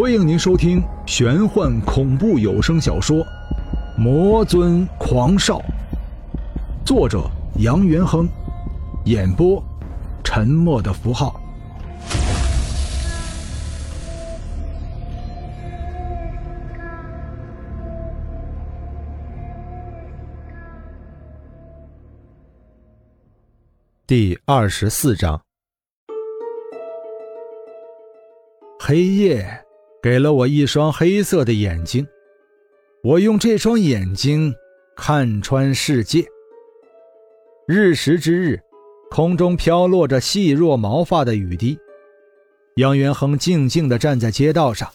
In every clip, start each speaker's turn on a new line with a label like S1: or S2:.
S1: 欢迎您收听玄幻恐怖有声小说《魔尊狂少》，作者杨元亨，演播沉默的符号。
S2: 第二十四章，
S1: 黑夜。给了我一双黑色的眼睛，我用这双眼睛看穿世界。日食之日，空中飘落着细若毛发的雨滴。杨元亨静静地站在街道上，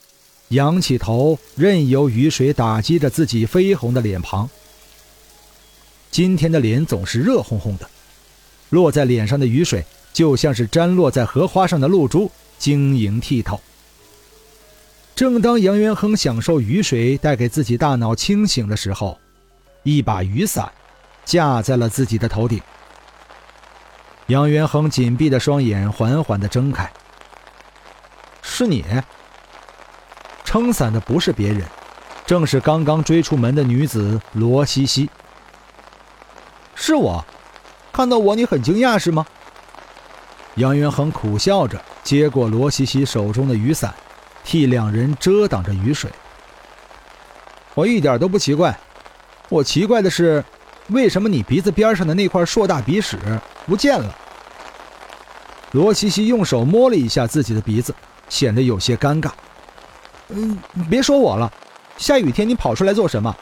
S1: 仰起头，任由雨水打击着自己绯红的脸庞。今天的脸总是热烘烘的，落在脸上的雨水就像是沾落在荷花上的露珠，晶莹剔透。正当杨元亨享受雨水带给自己大脑清醒的时候，一把雨伞架在了自己的头顶。杨元亨紧闭的双眼缓缓地睁开。是你？撑伞的不是别人，正是刚刚追出门的女子罗西西。是我，看到我你很惊讶是吗？杨元亨苦笑着接过罗西西手中的雨伞。替两人遮挡着雨水，我一点都不奇怪。我奇怪的是，为什么你鼻子边上的那块硕大鼻屎不见了？罗西西用手摸了一下自己的鼻子，显得有些尴尬。嗯，别说我了，下雨天你跑出来做什么？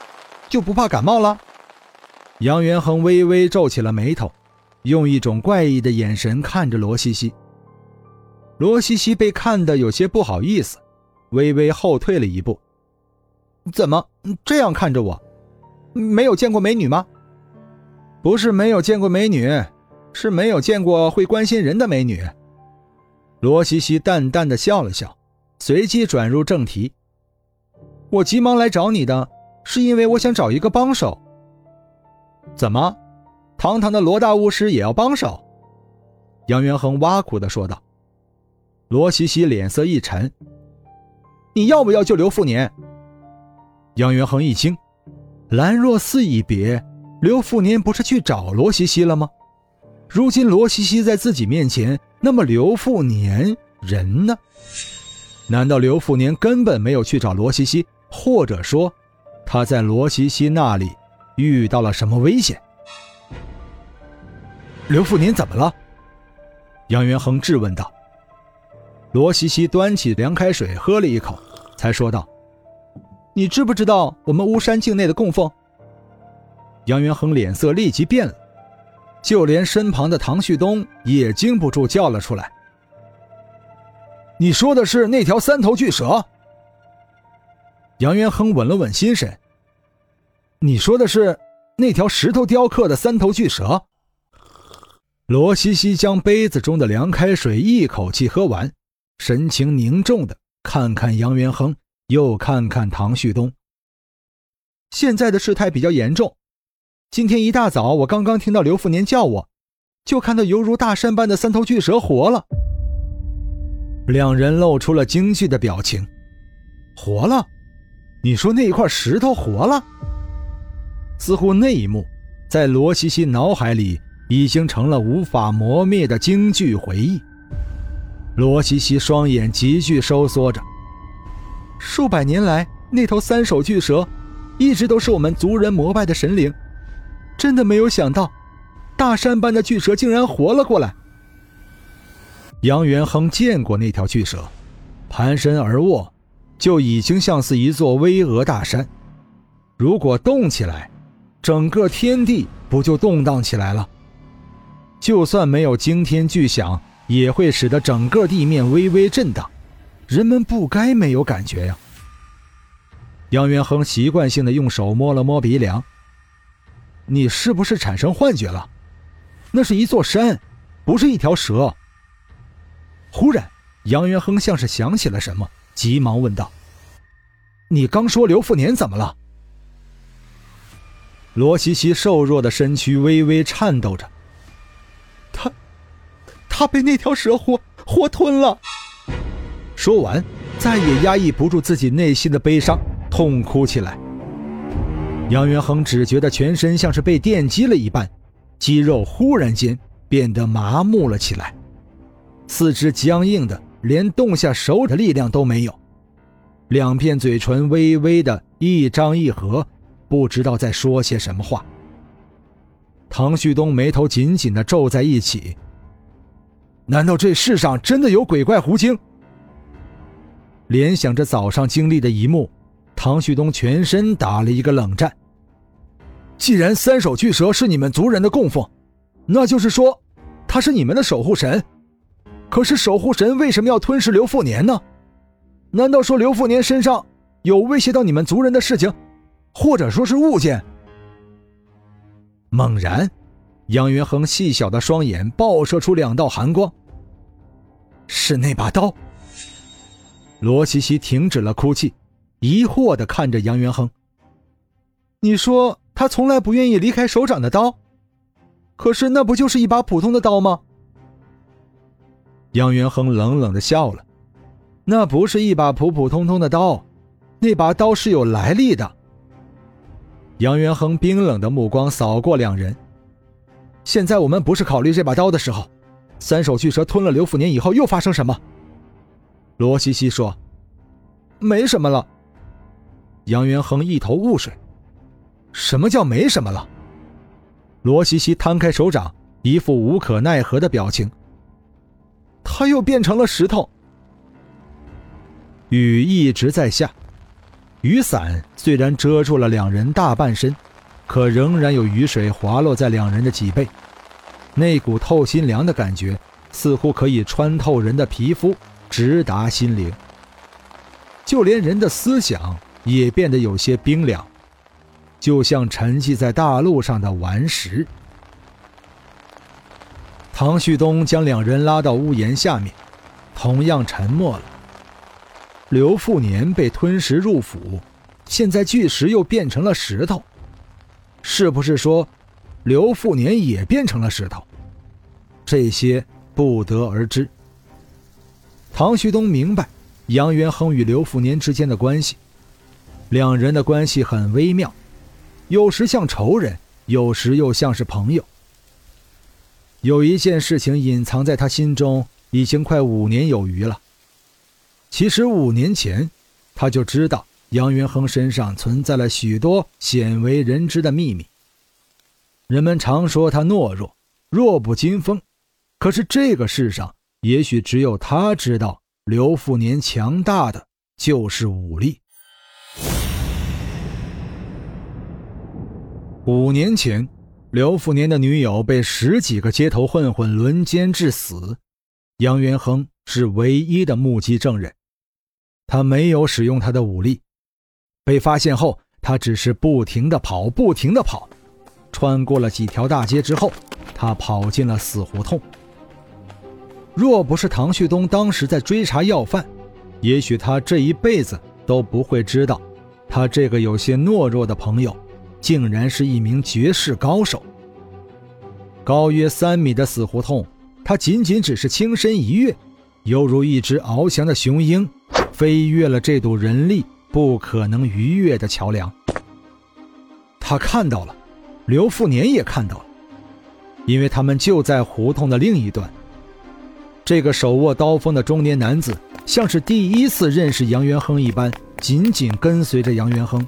S1: 就不怕感冒了？杨元亨微微皱起了眉头，用一种怪异的眼神看着罗西西。罗西西被看得有些不好意思。微微后退了一步，怎么这样看着我？没有见过美女吗？不是没有见过美女，是没有见过会关心人的美女。罗西西淡淡的笑了笑，随即转入正题：“我急忙来找你的，是因为我想找一个帮手。怎么，堂堂的罗大巫师也要帮手？”杨元亨挖苦的说道。罗西西脸色一沉。你要不要救刘富年？杨元亨一惊，兰若寺一别，刘富年不是去找罗西西了吗？如今罗西西在自己面前，那么刘富年人呢？难道刘富年根本没有去找罗西西，或者说他在罗西西那里遇到了什么危险？刘富年怎么了？杨元亨质问道。罗西西端起凉开水喝了一口，才说道：“你知不知道我们巫山境内的供奉？”杨元亨脸色立即变了，就连身旁的唐旭东也禁不住叫了出来：“你说的是那条三头巨蛇？”杨元亨稳了稳心神：“你说的是那条石头雕刻的三头巨蛇？”罗西西将杯子中的凉开水一口气喝完。神情凝重的看看杨元亨，又看看唐旭东。现在的事态比较严重。今天一大早，我刚刚听到刘富年叫我，就看到犹如大山般的三头巨蛇活了。两人露出了惊惧的表情。活了？你说那一块石头活了？似乎那一幕，在罗西西脑海里已经成了无法磨灭的惊惧回忆。罗西西双眼急剧收缩着。数百年来，那头三手巨蛇一直都是我们族人膜拜的神灵。真的没有想到，大山般的巨蛇竟然活了过来。杨元亨见过那条巨蛇，盘身而卧，就已经像是一座巍峨大山。如果动起来，整个天地不就动荡起来了？就算没有惊天巨响。也会使得整个地面微微震荡，人们不该没有感觉呀。杨元亨习惯性的用手摸了摸鼻梁，你是不是产生幻觉了？那是一座山，不是一条蛇。忽然，杨元亨像是想起了什么，急忙问道：“你刚说刘富年怎么了？”罗西西瘦弱的身躯微微颤抖着。他被那条蛇活活吞了。说完，再也压抑不住自己内心的悲伤，痛哭起来。杨元亨只觉得全身像是被电击了一般，肌肉忽然间变得麻木了起来，四肢僵硬的连动下手的力量都没有，两片嘴唇微微的一张一合，不知道在说些什么话。唐旭东眉头紧紧的皱在一起。难道这世上真的有鬼怪狐精？联想着早上经历的一幕，唐旭东全身打了一个冷战。既然三手巨蛇是你们族人的供奉，那就是说，他是你们的守护神。可是守护神为什么要吞噬刘富年呢？难道说刘富年身上有威胁到你们族人的事情，或者说是物件？猛然，杨元亨细小的双眼爆射出两道寒光。是那把刀。罗西西停止了哭泣，疑惑的看着杨元亨。你说。他从来不愿意离开手掌的刀，可是那不就是一把普通的刀吗？杨元亨冷冷的笑了，那不是一把普普通通的刀，那把刀是有来历的。杨元亨冰冷的目光扫过两人，现在我们不是考虑这把刀的时候。三手巨蛇吞了刘富年以后又发生什么？罗西西说：“没什么了。”杨元亨一头雾水。什么叫没什么了？罗西西摊开手掌，一副无可奈何的表情。他又变成了石头。雨一直在下，雨伞虽然遮住了两人大半身，可仍然有雨水滑落在两人的脊背。那股透心凉的感觉，似乎可以穿透人的皮肤，直达心灵。就连人的思想也变得有些冰凉。就像沉寂在大陆上的顽石。唐旭东将两人拉到屋檐下面，同样沉默了。刘富年被吞食入腹，现在巨石又变成了石头，是不是说刘富年也变成了石头？这些不得而知。唐旭东明白杨元亨与刘富年之间的关系，两人的关系很微妙。有时像仇人，有时又像是朋友。有一件事情隐藏在他心中已经快五年有余了。其实五年前，他就知道杨元亨身上存在了许多鲜为人知的秘密。人们常说他懦弱，弱不禁风，可是这个世上，也许只有他知道，刘富年强大的就是武力。五年前，刘富年的女友被十几个街头混混轮奸致死，杨元亨是唯一的目击证人。他没有使用他的武力，被发现后，他只是不停的跑，不停的跑，穿过了几条大街之后，他跑进了死胡同。若不是唐旭东当时在追查要犯，也许他这一辈子都不会知道，他这个有些懦弱的朋友。竟然是一名绝世高手。高约三米的死胡同，他仅仅只是轻身一跃，犹如一只翱翔的雄鹰，飞越了这堵人力不可能逾越的桥梁。他看到了，刘富年也看到了，因为他们就在胡同的另一端。这个手握刀锋的中年男子，像是第一次认识杨元亨一般，紧紧跟随着杨元亨。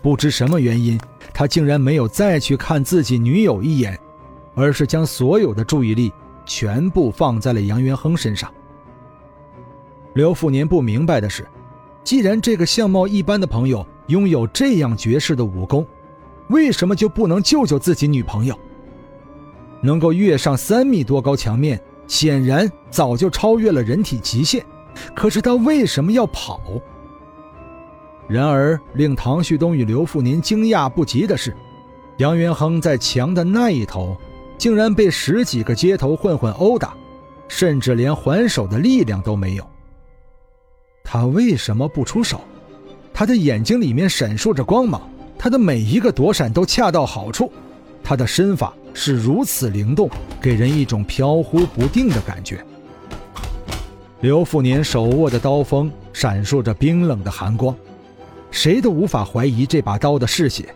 S1: 不知什么原因，他竟然没有再去看自己女友一眼，而是将所有的注意力全部放在了杨元亨身上。刘富年不明白的是，既然这个相貌一般的朋友拥有这样绝世的武功，为什么就不能救救自己女朋友？能够跃上三米多高墙面，显然早就超越了人体极限，可是他为什么要跑？然而，令唐旭东与刘富年惊讶不及的是，杨元亨在墙的那一头，竟然被十几个街头混混殴打，甚至连还手的力量都没有。他为什么不出手？他的眼睛里面闪烁着光芒，他的每一个躲闪都恰到好处，他的身法是如此灵动，给人一种飘忽不定的感觉。刘富年手握的刀锋。闪烁着冰冷的寒光，谁都无法怀疑这把刀的嗜血。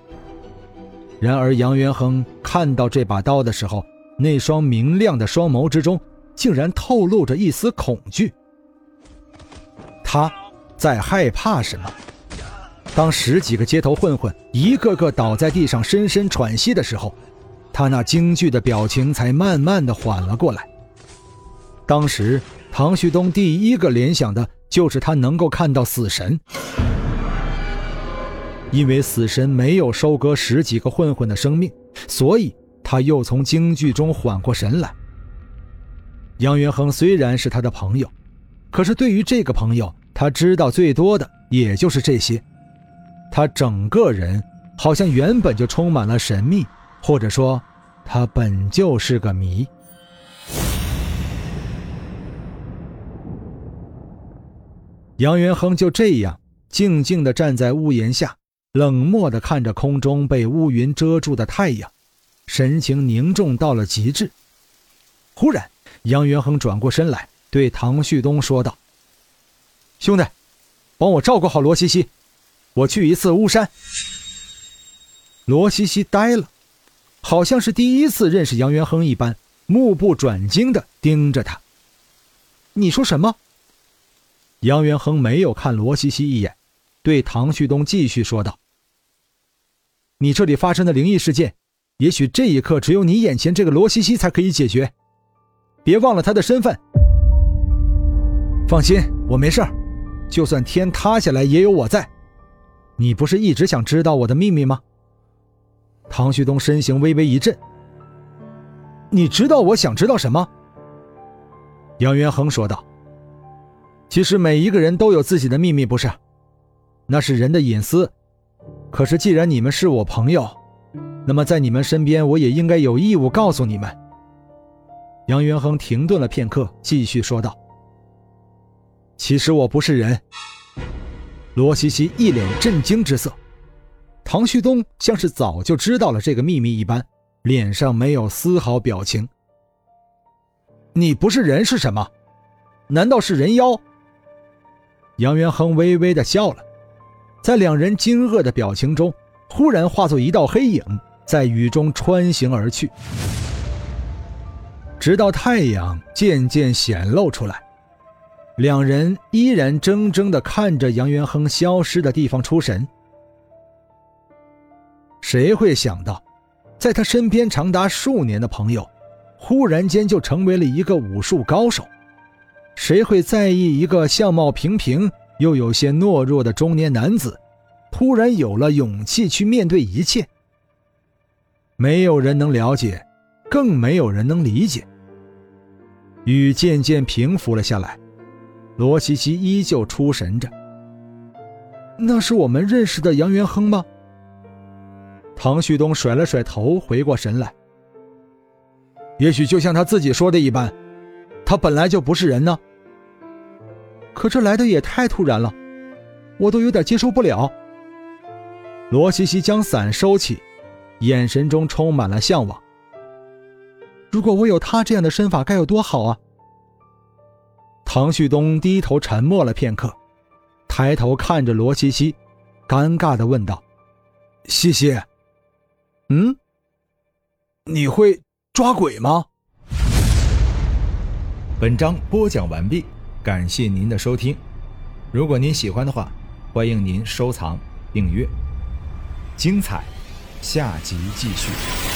S1: 然而杨元亨看到这把刀的时候，那双明亮的双眸之中竟然透露着一丝恐惧。他在害怕什么？当十几个街头混混一个个倒在地上深深喘息的时候，他那惊惧的表情才慢慢的缓了过来。当时，唐旭东第一个联想的就是他能够看到死神，因为死神没有收割十几个混混的生命，所以他又从惊惧中缓过神来。杨元亨虽然是他的朋友，可是对于这个朋友，他知道最多的也就是这些。他整个人好像原本就充满了神秘，或者说，他本就是个谜。杨元亨就这样静静地站在屋檐下，冷漠地看着空中被乌云遮住的太阳，神情凝重到了极致。忽然，杨元亨转过身来，对唐旭东说道：“兄弟，帮我照顾好罗西西，我去一次巫山。”罗西西呆了，好像是第一次认识杨元亨一般，目不转睛的盯着他。“你说什么？”杨元亨没有看罗西西一眼，对唐旭东继续说道：“你这里发生的灵异事件，也许这一刻只有你眼前这个罗西西才可以解决。别忘了他的身份。放心，我没事就算天塌下来，也有我在。你不是一直想知道我的秘密吗？”唐旭东身形微微一震：“你知道我想知道什么？”杨元亨说道。其实每一个人都有自己的秘密，不是？那是人的隐私。可是既然你们是我朋友，那么在你们身边，我也应该有义务告诉你们。杨元亨停顿了片刻，继续说道：“其实我不是人。”罗西西一脸震惊之色，唐旭东像是早就知道了这个秘密一般，脸上没有丝毫表情。你不是人是什么？难道是人妖？杨元亨微微的笑了，在两人惊愕的表情中，忽然化作一道黑影，在雨中穿行而去，直到太阳渐渐显露出来，两人依然怔怔的看着杨元亨消失的地方出神。谁会想到，在他身边长达数年的朋友，忽然间就成为了一个武术高手？谁会在意一个相貌平平又有些懦弱的中年男子，突然有了勇气去面对一切？没有人能了解，更没有人能理解。雨渐渐平伏了下来，罗西西依旧出神着。那是我们认识的杨元亨吗？唐旭东甩了甩头，回过神来。也许就像他自己说的一般。他本来就不是人呢，可这来的也太突然了，我都有点接受不了。罗西西将伞收起，眼神中充满了向往。如果我有他这样的身法，该有多好啊！唐旭东低头沉默了片刻，抬头看着罗西西，尴尬的问道：“西西，嗯，你会抓鬼吗？”
S2: 本章播讲完毕，感谢您的收听。如果您喜欢的话，欢迎您收藏、订阅。精彩，下集继续。